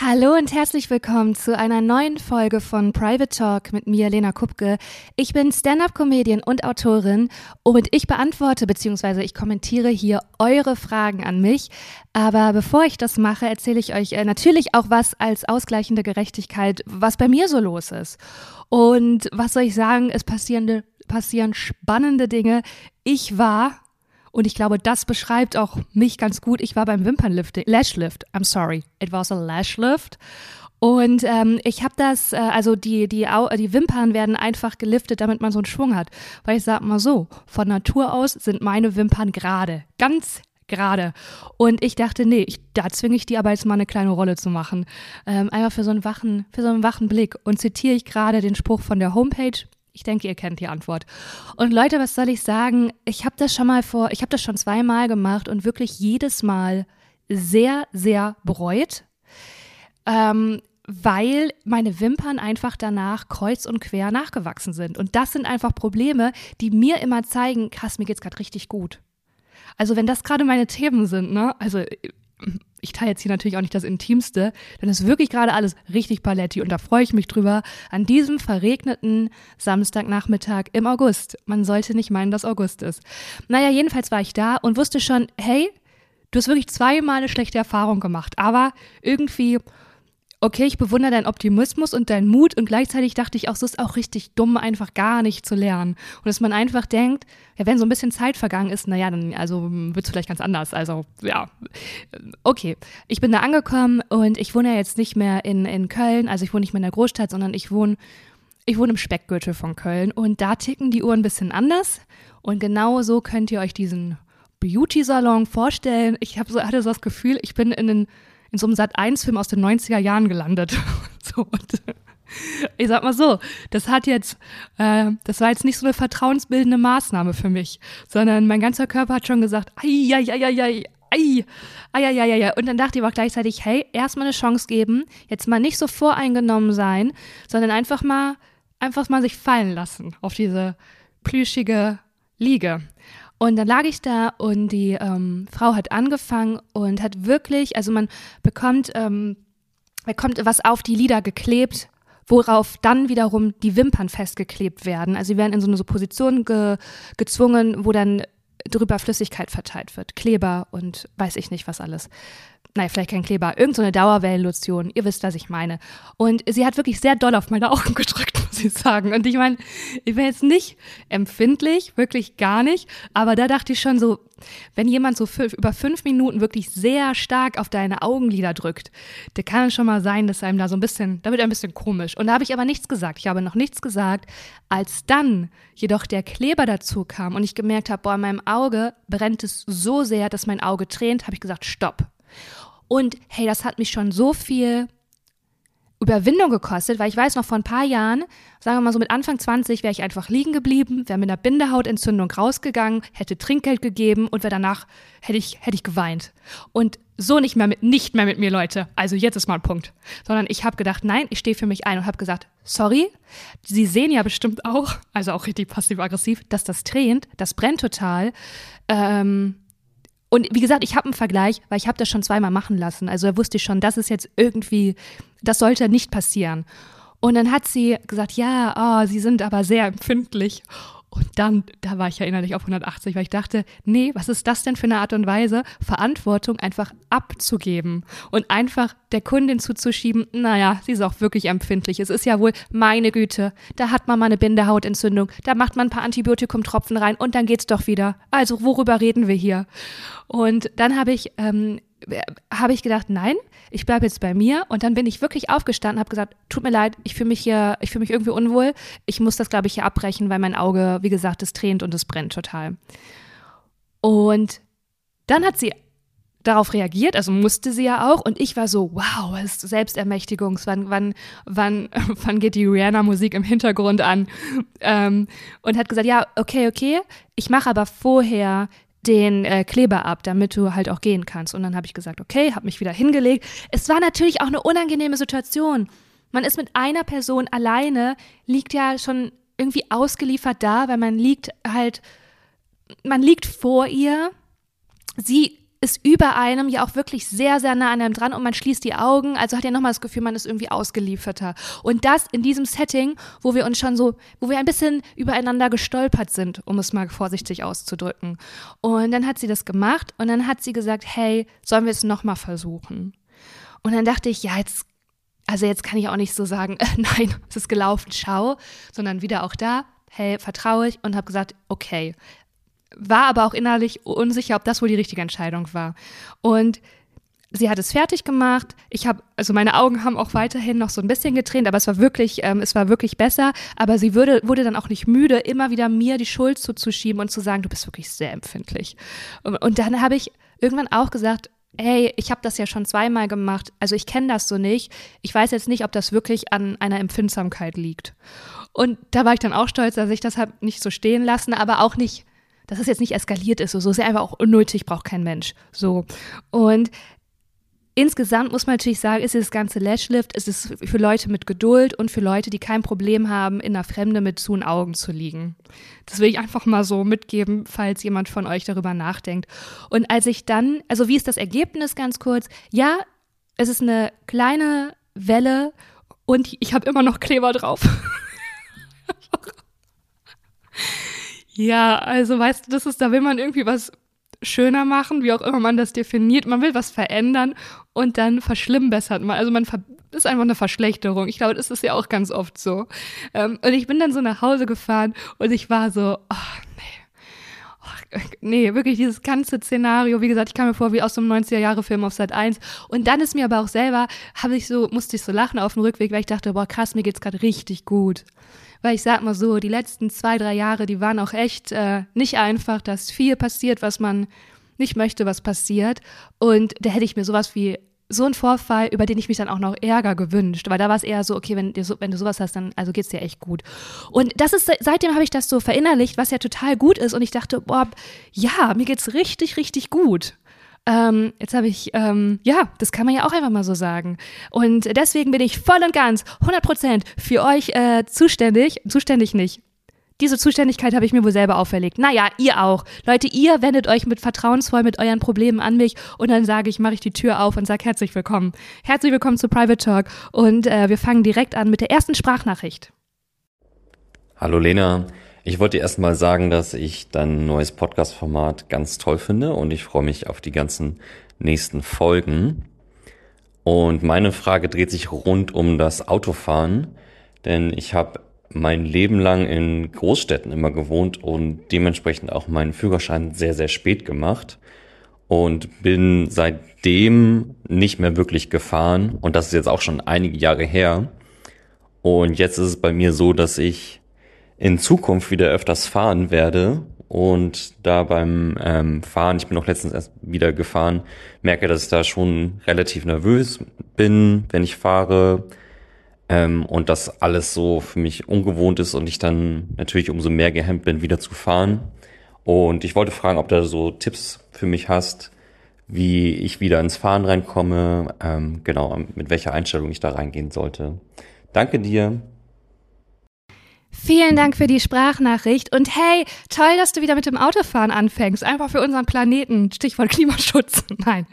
Hallo und herzlich willkommen zu einer neuen Folge von Private Talk mit mir, Lena Kupke. Ich bin Stand-up-Comedian und Autorin und ich beantworte bzw. ich kommentiere hier eure Fragen an mich. Aber bevor ich das mache, erzähle ich euch äh, natürlich auch was als ausgleichende Gerechtigkeit, was bei mir so los ist. Und was soll ich sagen, es passieren, passieren spannende Dinge. Ich war und ich glaube, das beschreibt auch mich ganz gut. Ich war beim Wimpernlifting, Lashlift, I'm sorry, it was a Lashlift. Und ähm, ich habe das, äh, also die, die, die Wimpern werden einfach geliftet, damit man so einen Schwung hat. Weil ich sag mal so, von Natur aus sind meine Wimpern gerade, ganz gerade. Und ich dachte, nee, ich, da zwinge ich die aber jetzt mal eine kleine Rolle zu machen. Ähm, einfach für so einen wachen, für so einen wachen Blick. Und zitiere ich gerade den Spruch von der Homepage, ich denke, ihr kennt die Antwort. Und Leute, was soll ich sagen? Ich habe das schon mal vor, ich habe das schon zweimal gemacht und wirklich jedes Mal sehr, sehr bereut, ähm, weil meine Wimpern einfach danach kreuz und quer nachgewachsen sind. Und das sind einfach Probleme, die mir immer zeigen, krass, mir geht's gerade richtig gut. Also wenn das gerade meine Themen sind, ne? Also ich teile jetzt hier natürlich auch nicht das Intimste, denn es ist wirklich gerade alles richtig paletti und da freue ich mich drüber an diesem verregneten Samstagnachmittag im August. Man sollte nicht meinen, dass August ist. Naja, jedenfalls war ich da und wusste schon, hey, du hast wirklich zweimal eine schlechte Erfahrung gemacht, aber irgendwie okay, ich bewundere deinen Optimismus und deinen Mut und gleichzeitig dachte ich auch, es ist auch richtig dumm, einfach gar nicht zu lernen. Und dass man einfach denkt, ja, wenn so ein bisschen Zeit vergangen ist, naja, dann also wird es vielleicht ganz anders. Also ja, okay. Ich bin da angekommen und ich wohne ja jetzt nicht mehr in, in Köln, also ich wohne nicht mehr in der Großstadt, sondern ich wohne, ich wohne im Speckgürtel von Köln und da ticken die Uhren ein bisschen anders. Und genau so könnt ihr euch diesen Beauty-Salon vorstellen. Ich hab so, hatte so das Gefühl, ich bin in einen in so einem Sat1-Film aus den 90er Jahren gelandet. so, und, äh, ich sag mal so, das hat jetzt, äh, das war jetzt nicht so eine vertrauensbildende Maßnahme für mich, sondern mein ganzer Körper hat schon gesagt, ai, ai, ai, ai, ai. ai, ai, ai, ai, ai. Und dann dachte ich aber gleichzeitig, hey, erstmal eine Chance geben, jetzt mal nicht so voreingenommen sein, sondern einfach mal, einfach mal sich fallen lassen auf diese plüschige Liege. Und dann lag ich da und die ähm, Frau hat angefangen und hat wirklich, also man bekommt, ähm, bekommt was auf die Lider geklebt, worauf dann wiederum die Wimpern festgeklebt werden. Also sie werden in so eine so Position ge gezwungen, wo dann drüber Flüssigkeit verteilt wird. Kleber und weiß ich nicht was alles nein, vielleicht kein Kleber, irgendeine so Dauerwellenlotion. Ihr wisst, was ich meine. Und sie hat wirklich sehr doll auf meine Augen gedrückt, ich sagen. Und ich meine, ich bin jetzt nicht empfindlich, wirklich gar nicht. Aber da dachte ich schon so, wenn jemand so fünf, über fünf Minuten wirklich sehr stark auf deine Augenlider drückt, da kann es schon mal sein, dass einem da so ein bisschen, da wird ein bisschen komisch. Und da habe ich aber nichts gesagt. Ich habe noch nichts gesagt. Als dann jedoch der Kleber dazu kam und ich gemerkt habe, boah, in meinem Auge brennt es so sehr, dass mein Auge tränt, habe ich gesagt, stopp. Und hey, das hat mich schon so viel Überwindung gekostet, weil ich weiß noch vor ein paar Jahren, sagen wir mal so mit Anfang 20, wäre ich einfach liegen geblieben, wäre mit einer Bindehautentzündung rausgegangen, hätte Trinkgeld gegeben und wäre danach hätte ich hätte ich geweint. Und so nicht mehr mit nicht mehr mit mir Leute. Also jetzt ist mal ein Punkt, sondern ich habe gedacht, nein, ich stehe für mich ein und habe gesagt, sorry, Sie sehen ja bestimmt auch, also auch richtig passiv aggressiv, dass das tränt, das brennt total. Ähm, und wie gesagt, ich habe einen Vergleich, weil ich habe das schon zweimal machen lassen. Also da wusste ich schon, das ist jetzt irgendwie, das sollte nicht passieren. Und dann hat sie gesagt, ja, oh, Sie sind aber sehr empfindlich. Und dann, da war ich ja innerlich auf 180, weil ich dachte, nee, was ist das denn für eine Art und Weise, Verantwortung einfach abzugeben und einfach der Kundin zuzuschieben, naja, sie ist auch wirklich empfindlich. Es ist ja wohl, meine Güte, da hat man mal eine Bindehautentzündung, da macht man ein paar Antibiotikumtropfen rein und dann geht's doch wieder. Also, worüber reden wir hier? Und dann habe ich, ähm, habe ich gedacht, nein, ich bleibe jetzt bei mir. Und dann bin ich wirklich aufgestanden, habe gesagt, tut mir leid, ich fühle mich hier, ich fühle mich irgendwie unwohl. Ich muss das, glaube ich, hier abbrechen, weil mein Auge, wie gesagt, es tränt und es brennt total. Und dann hat sie darauf reagiert, also musste sie ja auch. Und ich war so, wow, was ist Selbstermächtigung, wann, wann, wann, wann geht die Rihanna-Musik im Hintergrund an? Ähm, und hat gesagt, ja, okay, okay, ich mache aber vorher den äh, Kleber ab, damit du halt auch gehen kannst. Und dann habe ich gesagt, okay, habe mich wieder hingelegt. Es war natürlich auch eine unangenehme Situation. Man ist mit einer Person alleine, liegt ja schon irgendwie ausgeliefert da, weil man liegt halt, man liegt vor ihr. Sie ist über einem ja auch wirklich sehr, sehr nah an einem dran und man schließt die Augen, also hat ja nochmal das Gefühl, man ist irgendwie ausgelieferter. Und das in diesem Setting, wo wir uns schon so, wo wir ein bisschen übereinander gestolpert sind, um es mal vorsichtig auszudrücken. Und dann hat sie das gemacht und dann hat sie gesagt, hey, sollen wir es nochmal versuchen? Und dann dachte ich, ja, jetzt, also jetzt kann ich auch nicht so sagen, äh, nein, es ist gelaufen, schau, sondern wieder auch da, hey, vertraue ich und habe gesagt, okay, war aber auch innerlich unsicher, ob das wohl die richtige Entscheidung war. Und sie hat es fertig gemacht. Ich habe, also meine Augen haben auch weiterhin noch so ein bisschen getränt, aber es war wirklich, ähm, es war wirklich besser. Aber sie würde, wurde dann auch nicht müde, immer wieder mir die Schuld zuzuschieben und zu sagen, du bist wirklich sehr empfindlich. Und, und dann habe ich irgendwann auch gesagt, hey, ich habe das ja schon zweimal gemacht, also ich kenne das so nicht. Ich weiß jetzt nicht, ob das wirklich an einer Empfindsamkeit liegt. Und da war ich dann auch stolz, dass ich das habe nicht so stehen lassen, aber auch nicht dass es jetzt nicht eskaliert ist. So, so ist ja einfach auch unnötig, braucht kein Mensch. So. Und insgesamt muss man natürlich sagen, ist das ganze Lashlift, ist es für Leute mit Geduld und für Leute, die kein Problem haben, in der Fremde mit zu den Augen zu liegen. Das will ich einfach mal so mitgeben, falls jemand von euch darüber nachdenkt. Und als ich dann, also wie ist das Ergebnis ganz kurz? Ja, es ist eine kleine Welle und ich habe immer noch Kleber drauf. Ja, also weißt du, das ist, da will man irgendwie was schöner machen, wie auch immer man das definiert. Man will was verändern und dann verschlimmbessert man. Also man ist einfach eine Verschlechterung. Ich glaube, das ist ja auch ganz oft so. Ähm, und ich bin dann so nach Hause gefahren und ich war so, oh. Nee, wirklich dieses ganze Szenario, wie gesagt, ich kam mir vor wie aus so einem 90er-Jahre-Film auf Sat 1. Und dann ist mir aber auch selber, habe ich so, musste ich so lachen auf dem Rückweg, weil ich dachte, boah, krass, mir geht's gerade richtig gut. Weil ich sag mal so, die letzten zwei, drei Jahre, die waren auch echt äh, nicht einfach, dass viel passiert, was man nicht möchte, was passiert. Und da hätte ich mir sowas wie so ein Vorfall, über den ich mich dann auch noch Ärger gewünscht, weil da war es eher so, okay, wenn, wenn du sowas hast, dann also geht's dir echt gut. Und das ist seitdem habe ich das so verinnerlicht, was ja total gut ist und ich dachte, boah, ja, mir geht's richtig richtig gut. Ähm, jetzt habe ich, ähm, ja, das kann man ja auch einfach mal so sagen. Und deswegen bin ich voll und ganz 100% für euch äh, zuständig. Zuständig nicht. Diese Zuständigkeit habe ich mir wohl selber auferlegt. Naja, ihr auch. Leute, ihr wendet euch mit vertrauensvoll mit euren Problemen an mich und dann sage ich, mache ich die Tür auf und sage herzlich willkommen. Herzlich willkommen zu Private Talk und äh, wir fangen direkt an mit der ersten Sprachnachricht. Hallo Lena, ich wollte erst mal sagen, dass ich dein neues Podcast-Format ganz toll finde und ich freue mich auf die ganzen nächsten Folgen. Und meine Frage dreht sich rund um das Autofahren, denn ich habe mein Leben lang in Großstädten immer gewohnt und dementsprechend auch meinen Führerschein sehr, sehr spät gemacht und bin seitdem nicht mehr wirklich gefahren und das ist jetzt auch schon einige Jahre her. Und jetzt ist es bei mir so, dass ich in Zukunft wieder öfters fahren werde und da beim ähm, Fahren, ich bin auch letztens erst wieder gefahren, merke, dass ich da schon relativ nervös bin, wenn ich fahre ähm, und das alles so für mich ungewohnt ist und ich dann natürlich umso mehr gehemmt bin, wieder zu fahren. Und ich wollte fragen, ob du so Tipps für mich hast, wie ich wieder ins Fahren reinkomme, ähm, genau, mit welcher Einstellung ich da reingehen sollte. Danke dir. Vielen Dank für die Sprachnachricht und hey, toll, dass du wieder mit dem Autofahren anfängst. Einfach für unseren Planeten. Stichwort Klimaschutz. Nein,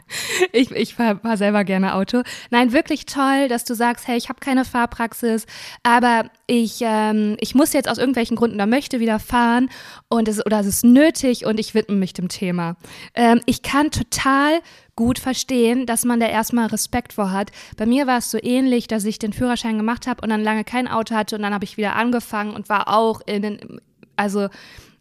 ich, ich fahr, fahr selber gerne Auto. Nein, wirklich toll, dass du sagst, hey, ich habe keine Fahrpraxis, aber ich, ähm, ich muss jetzt aus irgendwelchen Gründen da möchte wieder fahren und es, oder es ist nötig und ich widme mich dem Thema. Ähm, ich kann total gut verstehen, dass man da erstmal Respekt vor hat. Bei mir war es so ähnlich, dass ich den Führerschein gemacht habe und dann lange kein Auto hatte und dann habe ich wieder angefangen und war auch in den, also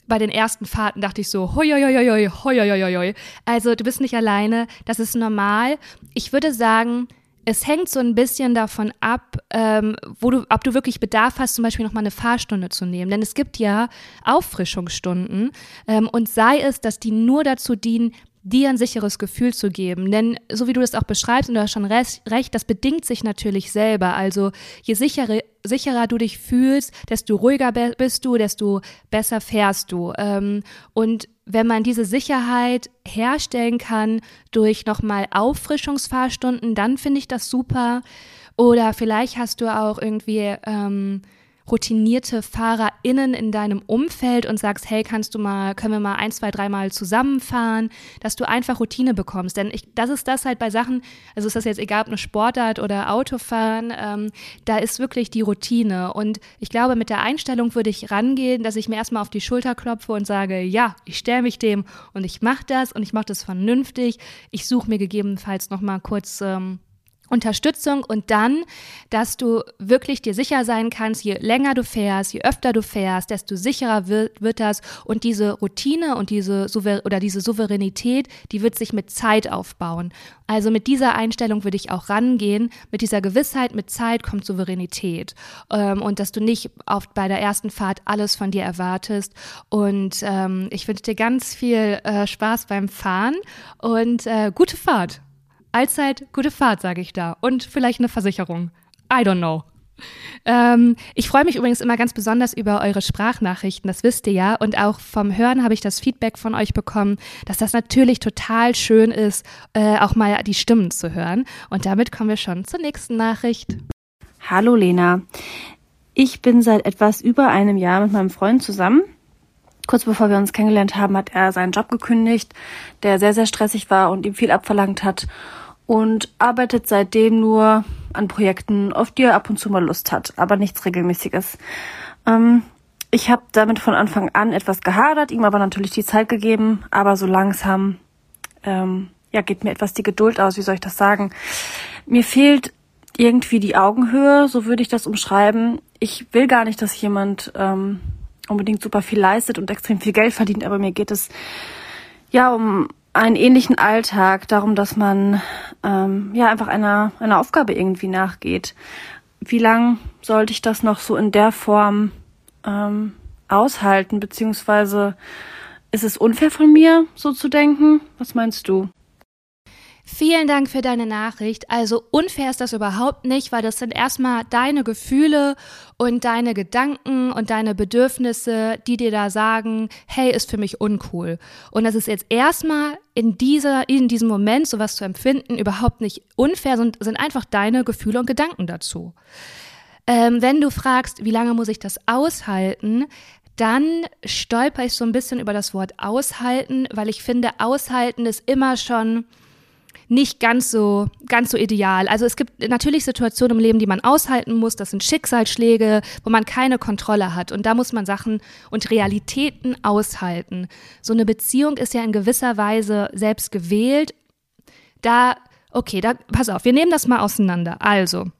bei den ersten Fahrten dachte ich so, hoi, hoi, hoi, hoi, hoi, hoi. Also du bist nicht alleine, das ist normal. Ich würde sagen, es hängt so ein bisschen davon ab, ähm, wo du, ob du wirklich Bedarf hast, zum Beispiel nochmal eine Fahrstunde zu nehmen. Denn es gibt ja Auffrischungsstunden ähm, und sei es, dass die nur dazu dienen, dir ein sicheres Gefühl zu geben. Denn so wie du das auch beschreibst, und du hast schon recht, das bedingt sich natürlich selber. Also je sichere, sicherer du dich fühlst, desto ruhiger bist du, desto besser fährst du. Ähm, und wenn man diese Sicherheit herstellen kann durch nochmal Auffrischungsfahrstunden, dann finde ich das super. Oder vielleicht hast du auch irgendwie ähm, routinierte FahrerInnen in deinem Umfeld und sagst, hey, kannst du mal, können wir mal ein, zwei, dreimal zusammenfahren, dass du einfach Routine bekommst. Denn ich, das ist das halt bei Sachen, also ist das jetzt egal, ob eine Sportart oder Autofahren, ähm, da ist wirklich die Routine. Und ich glaube, mit der Einstellung würde ich rangehen, dass ich mir erstmal auf die Schulter klopfe und sage, ja, ich stelle mich dem und ich mache das und ich mache das vernünftig. Ich suche mir gegebenenfalls nochmal kurz ähm, Unterstützung und dann, dass du wirklich dir sicher sein kannst, je länger du fährst, je öfter du fährst, desto sicherer wird, wird das und diese Routine und diese Souver oder diese Souveränität, die wird sich mit Zeit aufbauen. Also mit dieser Einstellung würde ich auch rangehen, mit dieser Gewissheit, mit Zeit kommt Souveränität ähm, und dass du nicht oft bei der ersten Fahrt alles von dir erwartest und ähm, ich wünsche dir ganz viel äh, Spaß beim Fahren und äh, gute Fahrt. Allzeit gute Fahrt, sage ich da. Und vielleicht eine Versicherung. I don't know. Ähm, ich freue mich übrigens immer ganz besonders über eure Sprachnachrichten, das wisst ihr ja. Und auch vom Hören habe ich das Feedback von euch bekommen, dass das natürlich total schön ist, äh, auch mal die Stimmen zu hören. Und damit kommen wir schon zur nächsten Nachricht. Hallo Lena. Ich bin seit etwas über einem Jahr mit meinem Freund zusammen. Kurz bevor wir uns kennengelernt haben, hat er seinen Job gekündigt, der sehr, sehr stressig war und ihm viel abverlangt hat und arbeitet seitdem nur an Projekten, auf die er ab und zu mal Lust hat, aber nichts Regelmäßiges. Ähm, ich habe damit von Anfang an etwas gehadert, ihm aber natürlich die Zeit gegeben, aber so langsam ähm, ja, geht mir etwas die Geduld aus, wie soll ich das sagen? Mir fehlt irgendwie die Augenhöhe, so würde ich das umschreiben. Ich will gar nicht, dass jemand ähm, unbedingt super viel leistet und extrem viel Geld verdient, aber mir geht es ja um einen ähnlichen Alltag, darum, dass man ähm, ja einfach einer, einer Aufgabe irgendwie nachgeht. Wie lang sollte ich das noch so in der Form ähm, aushalten, beziehungsweise ist es unfair von mir, so zu denken? Was meinst du? Vielen Dank für deine Nachricht. Also unfair ist das überhaupt nicht, weil das sind erstmal deine Gefühle und deine Gedanken und deine Bedürfnisse, die dir da sagen, hey, ist für mich uncool. Und das ist jetzt erstmal in dieser, in diesem Moment sowas zu empfinden, überhaupt nicht unfair, sind, sind einfach deine Gefühle und Gedanken dazu. Ähm, wenn du fragst, wie lange muss ich das aushalten, dann stolper ich so ein bisschen über das Wort aushalten, weil ich finde, aushalten ist immer schon nicht ganz so, ganz so ideal. Also es gibt natürlich Situationen im Leben, die man aushalten muss. Das sind Schicksalsschläge, wo man keine Kontrolle hat. Und da muss man Sachen und Realitäten aushalten. So eine Beziehung ist ja in gewisser Weise selbst gewählt. Da, okay, da, pass auf, wir nehmen das mal auseinander. Also,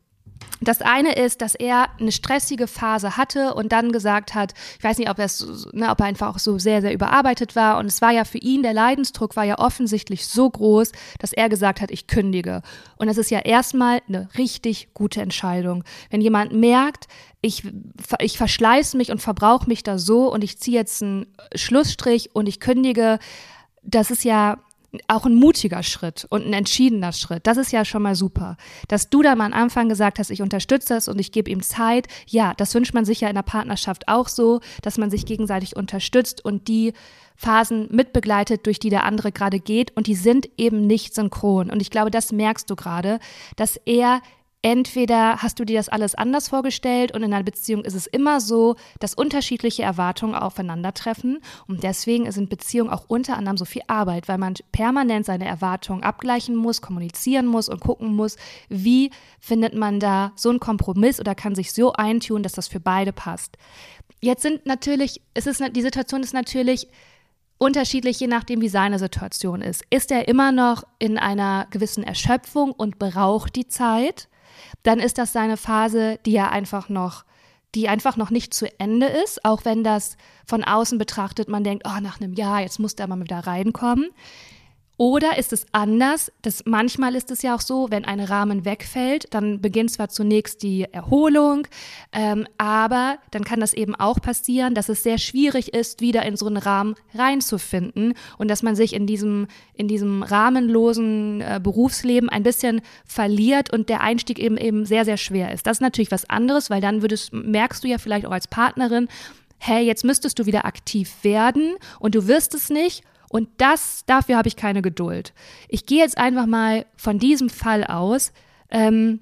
das eine ist, dass er eine stressige Phase hatte und dann gesagt hat, ich weiß nicht, ob, ne, ob er einfach auch so sehr, sehr überarbeitet war. Und es war ja für ihn, der Leidensdruck war ja offensichtlich so groß, dass er gesagt hat, ich kündige. Und das ist ja erstmal eine richtig gute Entscheidung. Wenn jemand merkt, ich, ich verschleiße mich und verbrauche mich da so und ich ziehe jetzt einen Schlussstrich und ich kündige, das ist ja auch ein mutiger Schritt und ein entschiedener Schritt. Das ist ja schon mal super. Dass du da mal am Anfang gesagt hast, ich unterstütze das und ich gebe ihm Zeit. Ja, das wünscht man sich ja in der Partnerschaft auch so, dass man sich gegenseitig unterstützt und die Phasen mitbegleitet, durch die der andere gerade geht. Und die sind eben nicht synchron. Und ich glaube, das merkst du gerade, dass er entweder hast du dir das alles anders vorgestellt und in einer Beziehung ist es immer so, dass unterschiedliche Erwartungen aufeinandertreffen und deswegen sind Beziehungen auch unter anderem so viel Arbeit, weil man permanent seine Erwartungen abgleichen muss, kommunizieren muss und gucken muss, wie findet man da so einen Kompromiss oder kann sich so eintun, dass das für beide passt. Jetzt sind natürlich, es ist die Situation ist natürlich unterschiedlich, je nachdem, wie seine Situation ist. Ist er immer noch in einer gewissen Erschöpfung und braucht die Zeit? Dann ist das seine Phase, die er einfach noch, die einfach noch nicht zu Ende ist, auch wenn das von außen betrachtet man denkt, oh, nach einem Jahr, jetzt muss der mal wieder reinkommen. Oder ist es anders? Das, manchmal ist es ja auch so, wenn ein Rahmen wegfällt, dann beginnt zwar zunächst die Erholung, ähm, aber dann kann das eben auch passieren, dass es sehr schwierig ist, wieder in so einen Rahmen reinzufinden und dass man sich in diesem, in diesem rahmenlosen äh, Berufsleben ein bisschen verliert und der Einstieg eben eben sehr, sehr schwer ist. Das ist natürlich was anderes, weil dann würdest, merkst du ja vielleicht auch als Partnerin, hey, jetzt müsstest du wieder aktiv werden und du wirst es nicht und das, dafür habe ich keine Geduld. Ich gehe jetzt einfach mal von diesem Fall aus. Ähm,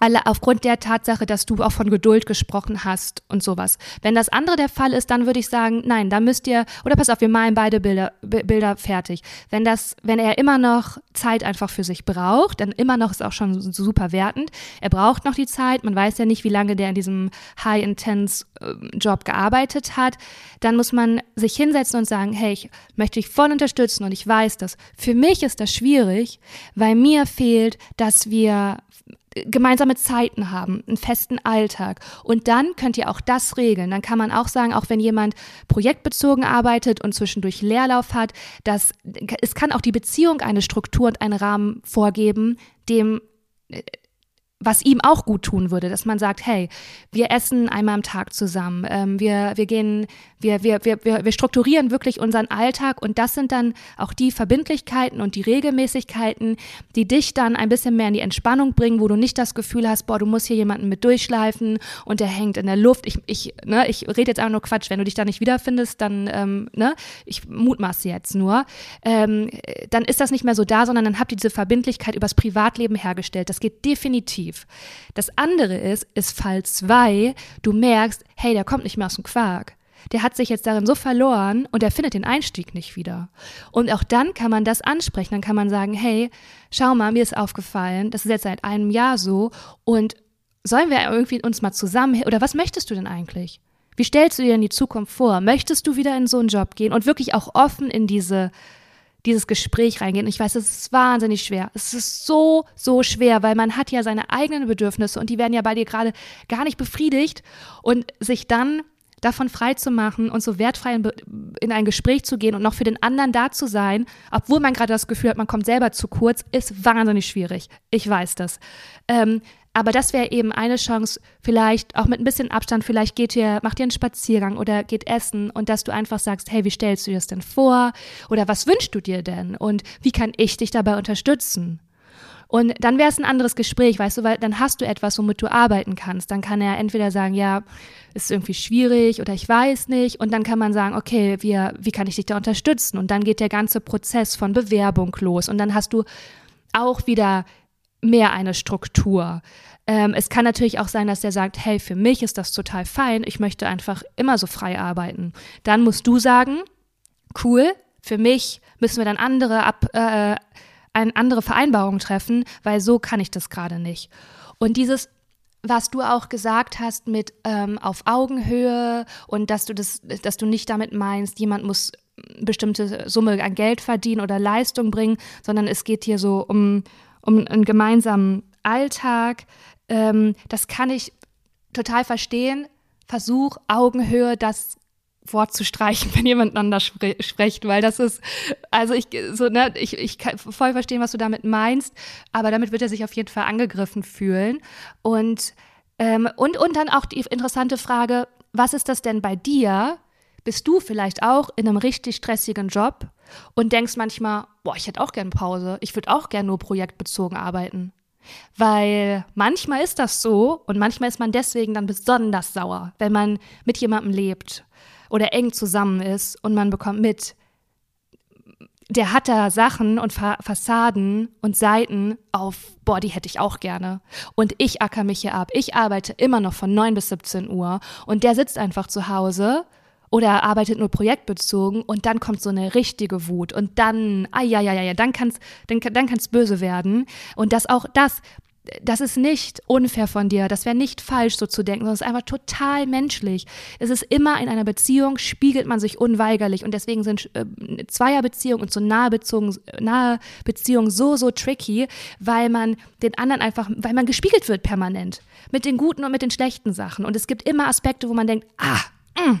alle aufgrund der Tatsache, dass du auch von Geduld gesprochen hast und sowas. Wenn das andere der Fall ist, dann würde ich sagen, nein, da müsst ihr, oder pass auf, wir malen beide Bilder, Bilder fertig. Wenn das, wenn er immer noch Zeit einfach für sich braucht, dann immer noch ist auch schon super wertend. Er braucht noch die Zeit, man weiß ja nicht, wie lange der in diesem High-Intense-Job ähm, gearbeitet hat. Dann muss man sich hinsetzen und sagen, hey, ich möchte dich voll unterstützen und ich weiß das. Für mich ist das schwierig, weil mir fehlt, dass wir gemeinsame Zeiten haben, einen festen Alltag. Und dann könnt ihr auch das regeln. Dann kann man auch sagen, auch wenn jemand projektbezogen arbeitet und zwischendurch Leerlauf hat, dass es kann auch die Beziehung eine Struktur und einen Rahmen vorgeben, dem was ihm auch gut tun würde, dass man sagt, hey, wir essen einmal am Tag zusammen, ähm, wir, wir gehen, wir, wir, wir, wir strukturieren wirklich unseren Alltag und das sind dann auch die Verbindlichkeiten und die Regelmäßigkeiten, die dich dann ein bisschen mehr in die Entspannung bringen, wo du nicht das Gefühl hast, boah, du musst hier jemanden mit durchschleifen und der hängt in der Luft. Ich, ich, ne, ich rede jetzt einfach nur Quatsch, wenn du dich da nicht wiederfindest, dann, ähm, ne, ich mutmaße jetzt nur, ähm, dann ist das nicht mehr so da, sondern dann habt ihr diese Verbindlichkeit übers Privatleben hergestellt. Das geht definitiv tief. Das andere ist, ist Fall 2, du merkst, hey, der kommt nicht mehr aus dem Quark. Der hat sich jetzt darin so verloren und er findet den Einstieg nicht wieder. Und auch dann kann man das ansprechen. Dann kann man sagen, hey, schau mal, mir ist aufgefallen, das ist jetzt seit einem Jahr so und sollen wir irgendwie uns mal zusammen, oder was möchtest du denn eigentlich? Wie stellst du dir denn die Zukunft vor? Möchtest du wieder in so einen Job gehen und wirklich auch offen in diese dieses Gespräch reingehen. Und ich weiß, es ist wahnsinnig schwer. Es ist so, so schwer, weil man hat ja seine eigenen Bedürfnisse und die werden ja bei dir gerade gar nicht befriedigt und sich dann davon frei zu machen und so wertfrei in, in, ein Gespräch zu gehen und noch für den anderen da zu sein, obwohl man gerade das Gefühl hat, man kommt selber zu kurz, ist wahnsinnig schwierig. Ich weiß das. Ähm, aber das wäre eben eine Chance, vielleicht auch mit ein bisschen Abstand, vielleicht geht ihr, macht ihr einen Spaziergang oder geht essen und dass du einfach sagst, hey, wie stellst du dir das denn vor? Oder was wünschst du dir denn? Und wie kann ich dich dabei unterstützen? Und dann wäre es ein anderes Gespräch, weißt du, weil dann hast du etwas, womit du arbeiten kannst. Dann kann er entweder sagen, ja, ist irgendwie schwierig oder ich weiß nicht. Und dann kann man sagen, okay, wir, wie kann ich dich da unterstützen? Und dann geht der ganze Prozess von Bewerbung los. Und dann hast du auch wieder mehr eine Struktur. Ähm, es kann natürlich auch sein, dass der sagt, hey, für mich ist das total fein, ich möchte einfach immer so frei arbeiten. Dann musst du sagen, cool, für mich müssen wir dann andere ab, äh, eine andere Vereinbarung treffen, weil so kann ich das gerade nicht. Und dieses was du auch gesagt hast mit ähm, auf Augenhöhe und dass du das, dass du nicht damit meinst, jemand muss bestimmte Summe an Geld verdienen oder Leistung bringen, sondern es geht hier so um, um einen gemeinsamen Alltag. Ähm, das kann ich total verstehen. Versuch, Augenhöhe, das Wort zu streichen, wenn jemand miteinander spre spricht, weil das ist, also ich, so, ne, ich, ich kann voll verstehen, was du damit meinst, aber damit wird er sich auf jeden Fall angegriffen fühlen. Und, ähm, und, und dann auch die interessante Frage, was ist das denn bei dir? Bist du vielleicht auch in einem richtig stressigen Job und denkst manchmal, boah, ich hätte auch gern Pause, ich würde auch gern nur projektbezogen arbeiten. Weil manchmal ist das so und manchmal ist man deswegen dann besonders sauer, wenn man mit jemandem lebt oder eng zusammen ist und man bekommt mit, der hat da Sachen und Fa Fassaden und Seiten auf, boah, die hätte ich auch gerne. Und ich acker mich hier ab. Ich arbeite immer noch von 9 bis 17 Uhr und der sitzt einfach zu Hause oder arbeitet nur projektbezogen und dann kommt so eine richtige Wut und dann, ah ja, ja, ja, ja, dann kann's, dann, dann kann's böse werden. Und das auch, das, das ist nicht unfair von dir, das wäre nicht falsch so zu denken, sondern es ist einfach total menschlich. Es ist immer in einer Beziehung, spiegelt man sich unweigerlich. Und deswegen sind äh, Zweierbeziehungen und so nahe Beziehungen, nahe Beziehungen so, so tricky, weil man den anderen einfach, weil man gespiegelt wird permanent. Mit den guten und mit den schlechten Sachen. Und es gibt immer Aspekte, wo man denkt, ah, mh.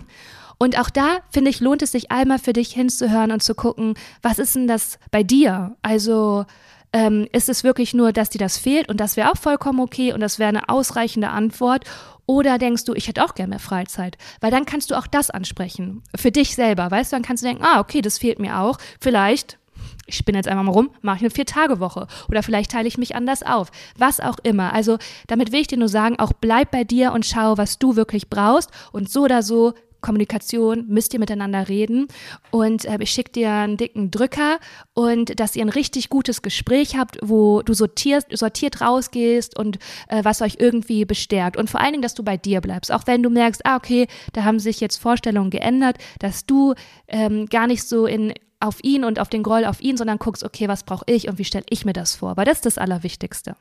Und auch da, finde ich, lohnt es sich einmal für dich hinzuhören und zu gucken, was ist denn das bei dir? Also, ähm, ist es wirklich nur, dass dir das fehlt und das wäre auch vollkommen okay und das wäre eine ausreichende Antwort? Oder denkst du, ich hätte auch gerne mehr Freizeit? Weil dann kannst du auch das ansprechen. Für dich selber, weißt du? Dann kannst du denken, ah, okay, das fehlt mir auch. Vielleicht ich spinne jetzt einmal mal rum, mache ich eine Vier-Tage-Woche oder vielleicht teile ich mich anders auf. Was auch immer. Also damit will ich dir nur sagen, auch bleib bei dir und schau, was du wirklich brauchst und so oder so Kommunikation müsst ihr miteinander reden und äh, ich schicke dir einen dicken Drücker und dass ihr ein richtig gutes Gespräch habt, wo du sortiert, sortiert rausgehst und äh, was euch irgendwie bestärkt und vor allen Dingen, dass du bei dir bleibst, auch wenn du merkst, ah okay, da haben sich jetzt Vorstellungen geändert, dass du ähm, gar nicht so in auf ihn und auf den Groll auf ihn, sondern guckst, okay, was brauche ich und wie stelle ich mir das vor? Weil das ist das Allerwichtigste.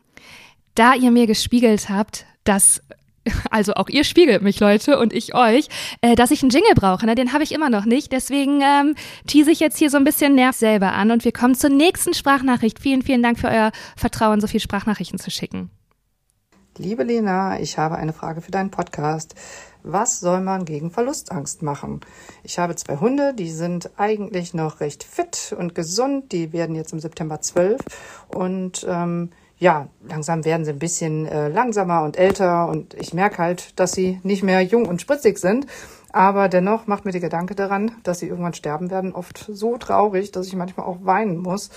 Da ihr mir gespiegelt habt, dass also auch ihr spiegelt mich, Leute, und ich euch, äh, dass ich einen Jingle brauche. Ne? Den habe ich immer noch nicht. Deswegen ähm, tease ich jetzt hier so ein bisschen Nerv selber an und wir kommen zur nächsten Sprachnachricht. Vielen, vielen Dank für euer Vertrauen, so viel Sprachnachrichten zu schicken. Liebe Lena, ich habe eine Frage für deinen Podcast. Was soll man gegen Verlustangst machen? Ich habe zwei Hunde, die sind eigentlich noch recht fit und gesund. Die werden jetzt im September zwölf und ähm, ja, langsam werden sie ein bisschen äh, langsamer und älter und ich merke halt, dass sie nicht mehr jung und spritzig sind. Aber dennoch macht mir der Gedanke daran, dass sie irgendwann sterben werden, oft so traurig, dass ich manchmal auch weinen muss.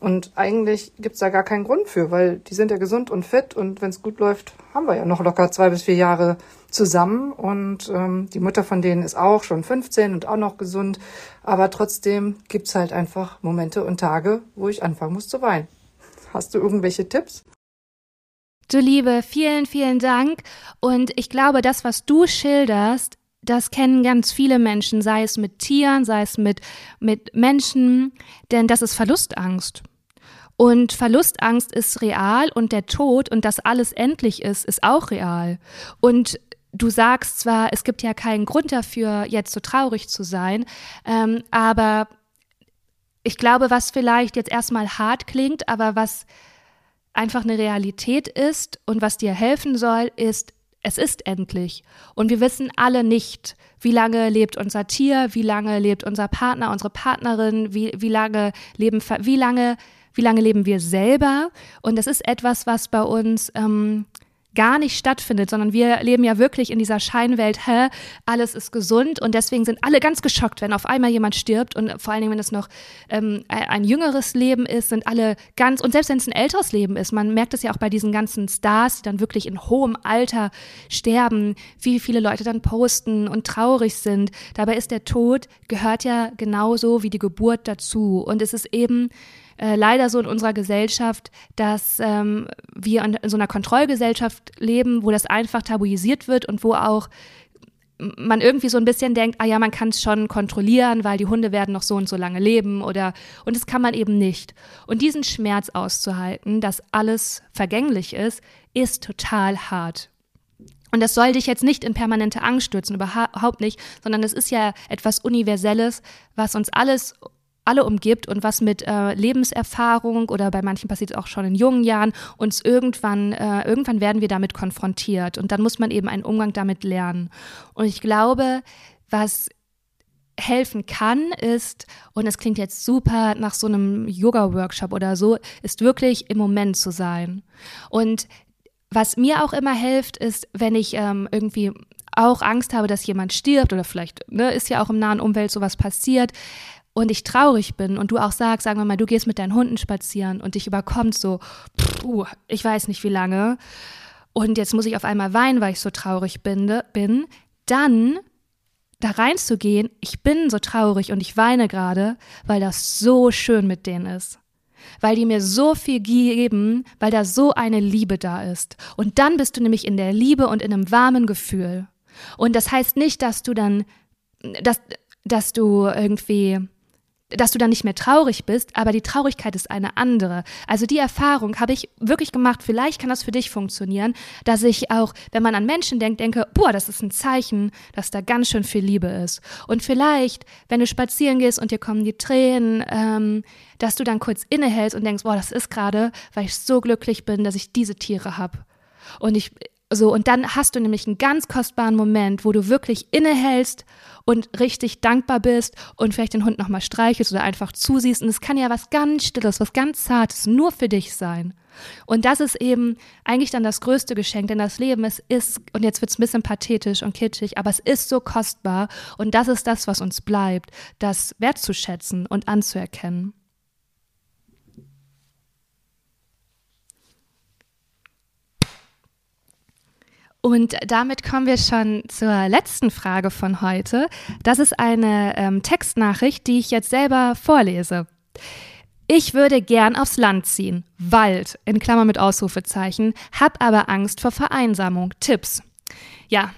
Und eigentlich gibt's da gar keinen Grund für, weil die sind ja gesund und fit und wenn es gut läuft, haben wir ja noch locker zwei bis vier Jahre zusammen. Und ähm, die Mutter von denen ist auch schon 15 und auch noch gesund. Aber trotzdem gibt's halt einfach Momente und Tage, wo ich anfangen muss zu weinen. Hast du irgendwelche Tipps? Du Liebe, vielen, vielen Dank. Und ich glaube, das, was du schilderst, das kennen ganz viele Menschen, sei es mit Tieren, sei es mit, mit Menschen, denn das ist Verlustangst. Und Verlustangst ist real und der Tod und dass alles endlich ist, ist auch real. Und du sagst zwar, es gibt ja keinen Grund dafür, jetzt so traurig zu sein, ähm, aber ich glaube, was vielleicht jetzt erstmal hart klingt, aber was einfach eine Realität ist und was dir helfen soll, ist, es ist endlich. Und wir wissen alle nicht, wie lange lebt unser Tier, wie lange lebt unser Partner, unsere Partnerin, wie, wie lange leben, wie lange, wie lange leben wir selber. Und das ist etwas, was bei uns ähm, gar nicht stattfindet, sondern wir leben ja wirklich in dieser Scheinwelt, hä, alles ist gesund und deswegen sind alle ganz geschockt, wenn auf einmal jemand stirbt und vor allen Dingen, wenn es noch ähm, ein jüngeres Leben ist, sind alle ganz, und selbst wenn es ein älteres Leben ist, man merkt es ja auch bei diesen ganzen Stars, die dann wirklich in hohem Alter sterben, wie viele Leute dann posten und traurig sind. Dabei ist der Tod, gehört ja genauso wie die Geburt dazu und es ist eben äh, leider so in unserer Gesellschaft, dass ähm, wir in, so einer Kontrollgesellschaft leben, wo das einfach tabuisiert wird und wo auch man irgendwie so ein bisschen denkt, ah ja, man kann es schon kontrollieren, weil die Hunde werden noch so und so lange leben oder und das kann man eben nicht. Und diesen Schmerz auszuhalten, dass alles vergänglich ist, ist total hart. Und das soll dich jetzt nicht in permanente Angst stürzen, überhaupt nicht, sondern es ist ja etwas Universelles, was uns alles alle umgibt und was mit äh, Lebenserfahrung oder bei manchen passiert es auch schon in jungen Jahren uns irgendwann äh, irgendwann werden wir damit konfrontiert und dann muss man eben einen Umgang damit lernen. Und ich glaube was helfen kann ist und es klingt jetzt super nach so einem Yoga Workshop oder so ist wirklich im Moment zu sein. Und was mir auch immer hilft ist wenn ich ähm, irgendwie auch Angst habe, dass jemand stirbt oder vielleicht ne, ist ja auch im nahen Umwelt sowas passiert, und ich traurig bin und du auch sagst, sagen wir mal, du gehst mit deinen Hunden spazieren und dich überkommt so, puh, ich weiß nicht wie lange und jetzt muss ich auf einmal weinen, weil ich so traurig bin, bin dann da reinzugehen, ich bin so traurig und ich weine gerade, weil das so schön mit denen ist. Weil die mir so viel geben, weil da so eine Liebe da ist. Und dann bist du nämlich in der Liebe und in einem warmen Gefühl. Und das heißt nicht, dass du dann, dass, dass du irgendwie dass du dann nicht mehr traurig bist, aber die Traurigkeit ist eine andere. Also die Erfahrung habe ich wirklich gemacht. Vielleicht kann das für dich funktionieren, dass ich auch, wenn man an Menschen denkt, denke, boah, das ist ein Zeichen, dass da ganz schön viel Liebe ist. Und vielleicht, wenn du spazieren gehst und dir kommen die Tränen, ähm, dass du dann kurz innehältst und denkst, boah, das ist gerade, weil ich so glücklich bin, dass ich diese Tiere habe. Und ich, so, und dann hast du nämlich einen ganz kostbaren Moment, wo du wirklich innehältst und richtig dankbar bist und vielleicht den Hund nochmal streichelst oder einfach zusiehst. Und es kann ja was ganz Stilles, was ganz Zartes nur für dich sein. Und das ist eben eigentlich dann das größte Geschenk, denn das Leben, es ist, und jetzt wird es ein bisschen pathetisch und kitschig, aber es ist so kostbar und das ist das, was uns bleibt, das wertzuschätzen und anzuerkennen. Und damit kommen wir schon zur letzten Frage von heute. Das ist eine ähm, Textnachricht, die ich jetzt selber vorlese. Ich würde gern aufs Land ziehen. Wald, in Klammer mit Ausrufezeichen, hab aber Angst vor Vereinsamung. Tipps. Ja,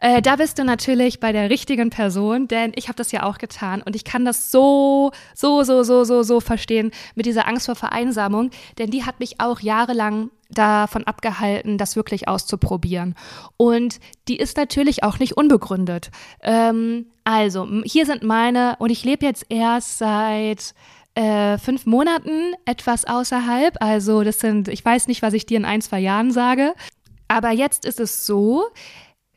äh, da bist du natürlich bei der richtigen Person, denn ich habe das ja auch getan und ich kann das so, so, so, so, so, so verstehen mit dieser Angst vor Vereinsamung, denn die hat mich auch jahrelang davon abgehalten, das wirklich auszuprobieren. Und die ist natürlich auch nicht unbegründet. Ähm, also, hier sind meine, und ich lebe jetzt erst seit äh, fünf Monaten etwas außerhalb. Also, das sind, ich weiß nicht, was ich dir in ein, zwei Jahren sage. Aber jetzt ist es so,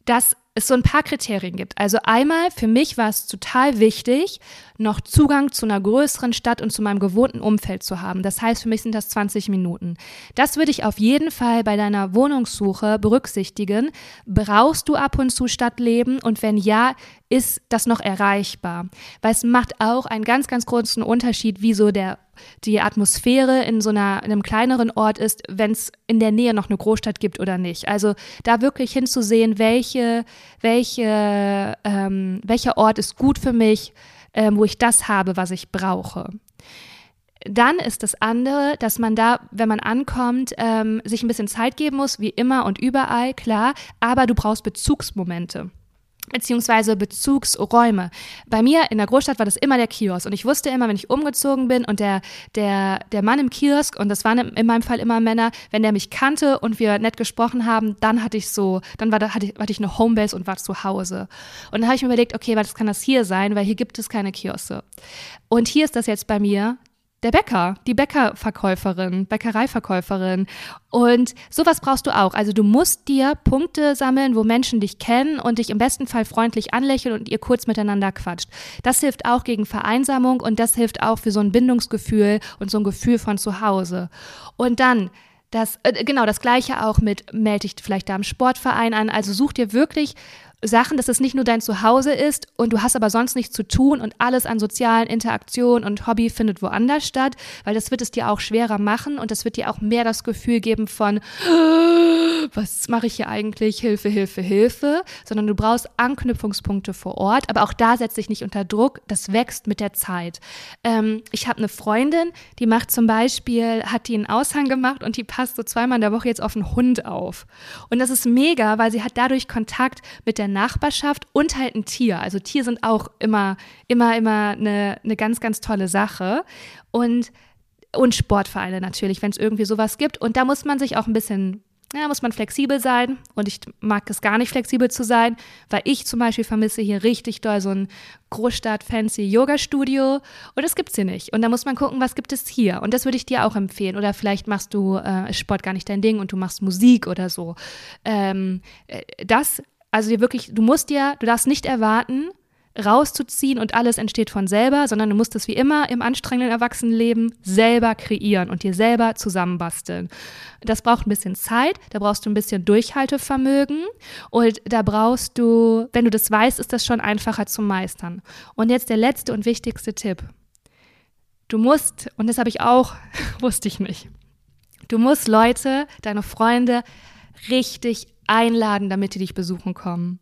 dass es so ein paar Kriterien gibt. Also einmal, für mich war es total wichtig, noch Zugang zu einer größeren Stadt und zu meinem gewohnten Umfeld zu haben. Das heißt, für mich sind das 20 Minuten. Das würde ich auf jeden Fall bei deiner Wohnungssuche berücksichtigen. Brauchst du ab und zu Stadtleben? Und wenn ja, ist das noch erreichbar? Weil es macht auch einen ganz, ganz großen Unterschied, wie so der die Atmosphäre in so einer, in einem kleineren Ort ist, wenn es in der Nähe noch eine Großstadt gibt oder nicht. Also da wirklich hinzusehen, welche, welche, ähm, welcher Ort ist gut für mich, ähm, wo ich das habe, was ich brauche. Dann ist das andere, dass man da, wenn man ankommt, ähm, sich ein bisschen Zeit geben muss, wie immer und überall, klar, aber du brauchst Bezugsmomente beziehungsweise Bezugsräume. Bei mir in der Großstadt war das immer der Kiosk und ich wusste immer, wenn ich umgezogen bin und der, der, der Mann im Kiosk, und das waren in meinem Fall immer Männer, wenn der mich kannte und wir nett gesprochen haben, dann hatte ich so, dann war hatte, ich, hatte ich eine Homebase und war zu Hause. Und dann habe ich mir überlegt, okay, was kann das hier sein, weil hier gibt es keine Kioske. Und hier ist das jetzt bei mir der Bäcker, die Bäckerverkäuferin, Bäckereiverkäuferin. Und sowas brauchst du auch. Also du musst dir Punkte sammeln, wo Menschen dich kennen und dich im besten Fall freundlich anlächeln und ihr kurz miteinander quatscht. Das hilft auch gegen Vereinsamung und das hilft auch für so ein Bindungsgefühl und so ein Gefühl von zu Hause. Und dann das, äh, genau, das gleiche auch mit, melde dich vielleicht da im Sportverein an. Also such dir wirklich Sachen, dass es nicht nur dein Zuhause ist und du hast aber sonst nichts zu tun und alles an sozialen Interaktionen und Hobby findet woanders statt, weil das wird es dir auch schwerer machen und das wird dir auch mehr das Gefühl geben von, was mache ich hier eigentlich, Hilfe, Hilfe, Hilfe, sondern du brauchst Anknüpfungspunkte vor Ort, aber auch da setzt dich nicht unter Druck, das wächst mit der Zeit. Ähm, ich habe eine Freundin, die macht zum Beispiel, hat die einen Aushang gemacht und die passt so zweimal in der Woche jetzt auf einen Hund auf. Und das ist mega, weil sie hat dadurch Kontakt mit der Nachbarschaft und halt ein Tier. Also Tier sind auch immer, immer, immer eine, eine ganz, ganz tolle Sache. Und, und Sportvereine natürlich, wenn es irgendwie sowas gibt. Und da muss man sich auch ein bisschen ja, muss man flexibel sein. Und ich mag es gar nicht, flexibel zu sein, weil ich zum Beispiel vermisse hier richtig doll so ein Großstadt-Fancy-Yoga-Studio. Und das gibt es hier nicht. Und da muss man gucken, was gibt es hier. Und das würde ich dir auch empfehlen. Oder vielleicht machst du äh, Sport gar nicht dein Ding und du machst Musik oder so. Ähm, äh, das also dir wirklich, du musst dir, du darfst nicht erwarten, rauszuziehen und alles entsteht von selber, sondern du musst es wie immer im anstrengenden Erwachsenenleben selber kreieren und dir selber zusammenbasteln. Das braucht ein bisschen Zeit, da brauchst du ein bisschen Durchhaltevermögen und da brauchst du, wenn du das weißt, ist das schon einfacher zu meistern. Und jetzt der letzte und wichtigste Tipp. Du musst, und das habe ich auch, wusste ich nicht, du musst Leute, deine Freunde richtig einladen, damit die dich besuchen kommen.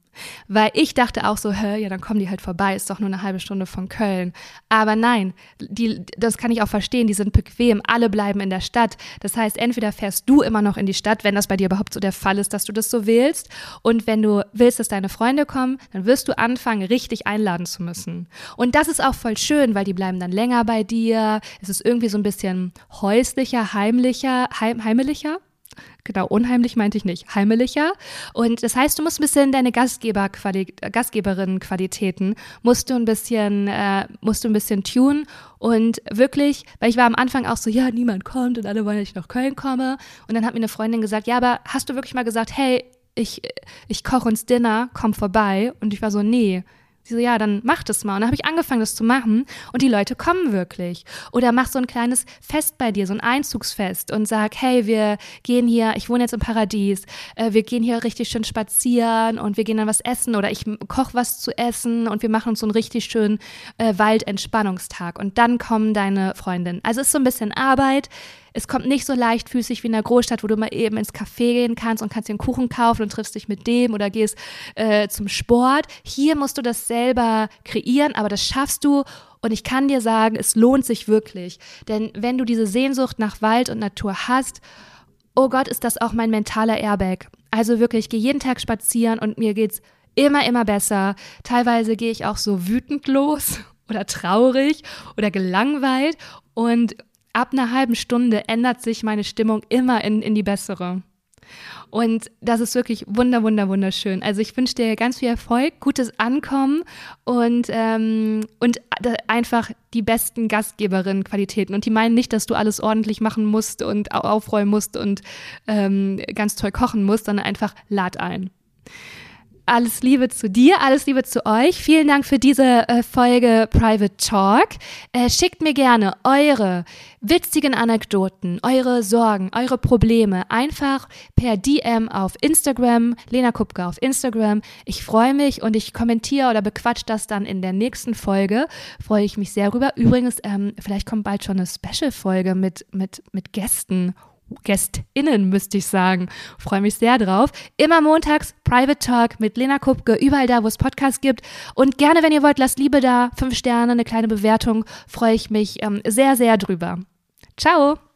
Weil ich dachte auch so, hä, ja, dann kommen die halt vorbei, ist doch nur eine halbe Stunde von Köln. Aber nein, die, das kann ich auch verstehen, die sind bequem, alle bleiben in der Stadt. Das heißt, entweder fährst du immer noch in die Stadt, wenn das bei dir überhaupt so der Fall ist, dass du das so willst. Und wenn du willst, dass deine Freunde kommen, dann wirst du anfangen, richtig einladen zu müssen. Und das ist auch voll schön, weil die bleiben dann länger bei dir. Es ist irgendwie so ein bisschen häuslicher, heimlicher, heim, heimelicher Genau, unheimlich meinte ich nicht, heimelicher. Und das heißt, du musst ein bisschen deine Gastgeberin-Qualitäten musst du ein bisschen, äh, musst du ein bisschen tun und wirklich, weil ich war am Anfang auch so, ja, niemand kommt und alle wollen, dass ich nach Köln komme. Und dann hat mir eine Freundin gesagt, ja, aber hast du wirklich mal gesagt, hey, ich, ich koche uns Dinner, komm vorbei? Und ich war so, nee, Sie so, ja, dann mach das mal. Und dann habe ich angefangen, das zu machen und die Leute kommen wirklich. Oder mach so ein kleines Fest bei dir, so ein Einzugsfest und sag, hey, wir gehen hier, ich wohne jetzt im Paradies, äh, wir gehen hier richtig schön spazieren und wir gehen dann was essen oder ich koche was zu essen und wir machen uns so einen richtig schönen äh, Waldentspannungstag und dann kommen deine Freundinnen. Also ist so ein bisschen Arbeit, es kommt nicht so leichtfüßig wie in der Großstadt, wo du mal eben ins Café gehen kannst und kannst dir einen Kuchen kaufen und triffst dich mit dem oder gehst äh, zum Sport. Hier musst du das selber kreieren, aber das schaffst du. Und ich kann dir sagen, es lohnt sich wirklich. Denn wenn du diese Sehnsucht nach Wald und Natur hast, oh Gott, ist das auch mein mentaler Airbag. Also wirklich, ich gehe jeden Tag spazieren und mir geht's immer, immer besser. Teilweise gehe ich auch so wütend los oder traurig oder gelangweilt und ab einer halben Stunde ändert sich meine Stimmung immer in, in die bessere. Und das ist wirklich wunder, wunder, wunderschön. Also ich wünsche dir ganz viel Erfolg, gutes Ankommen und, ähm, und einfach die besten Gastgeberinnen-Qualitäten. Und die meinen nicht, dass du alles ordentlich machen musst und aufräumen musst und ähm, ganz toll kochen musst, sondern einfach lad ein alles Liebe zu dir, alles Liebe zu euch. Vielen Dank für diese äh, Folge Private Talk. Äh, schickt mir gerne eure witzigen Anekdoten, eure Sorgen, eure Probleme einfach per DM auf Instagram, Lena Kupka auf Instagram. Ich freue mich und ich kommentiere oder bequatscht das dann in der nächsten Folge. Freue ich mich sehr rüber. Übrigens, ähm, vielleicht kommt bald schon eine Special-Folge mit, mit, mit Gästen. GästInnen, müsste ich sagen. Freue mich sehr drauf. Immer montags Private Talk mit Lena Kupke, überall da, wo es Podcasts gibt. Und gerne, wenn ihr wollt, lasst Liebe da, fünf Sterne, eine kleine Bewertung. Freue ich mich ähm, sehr, sehr drüber. Ciao!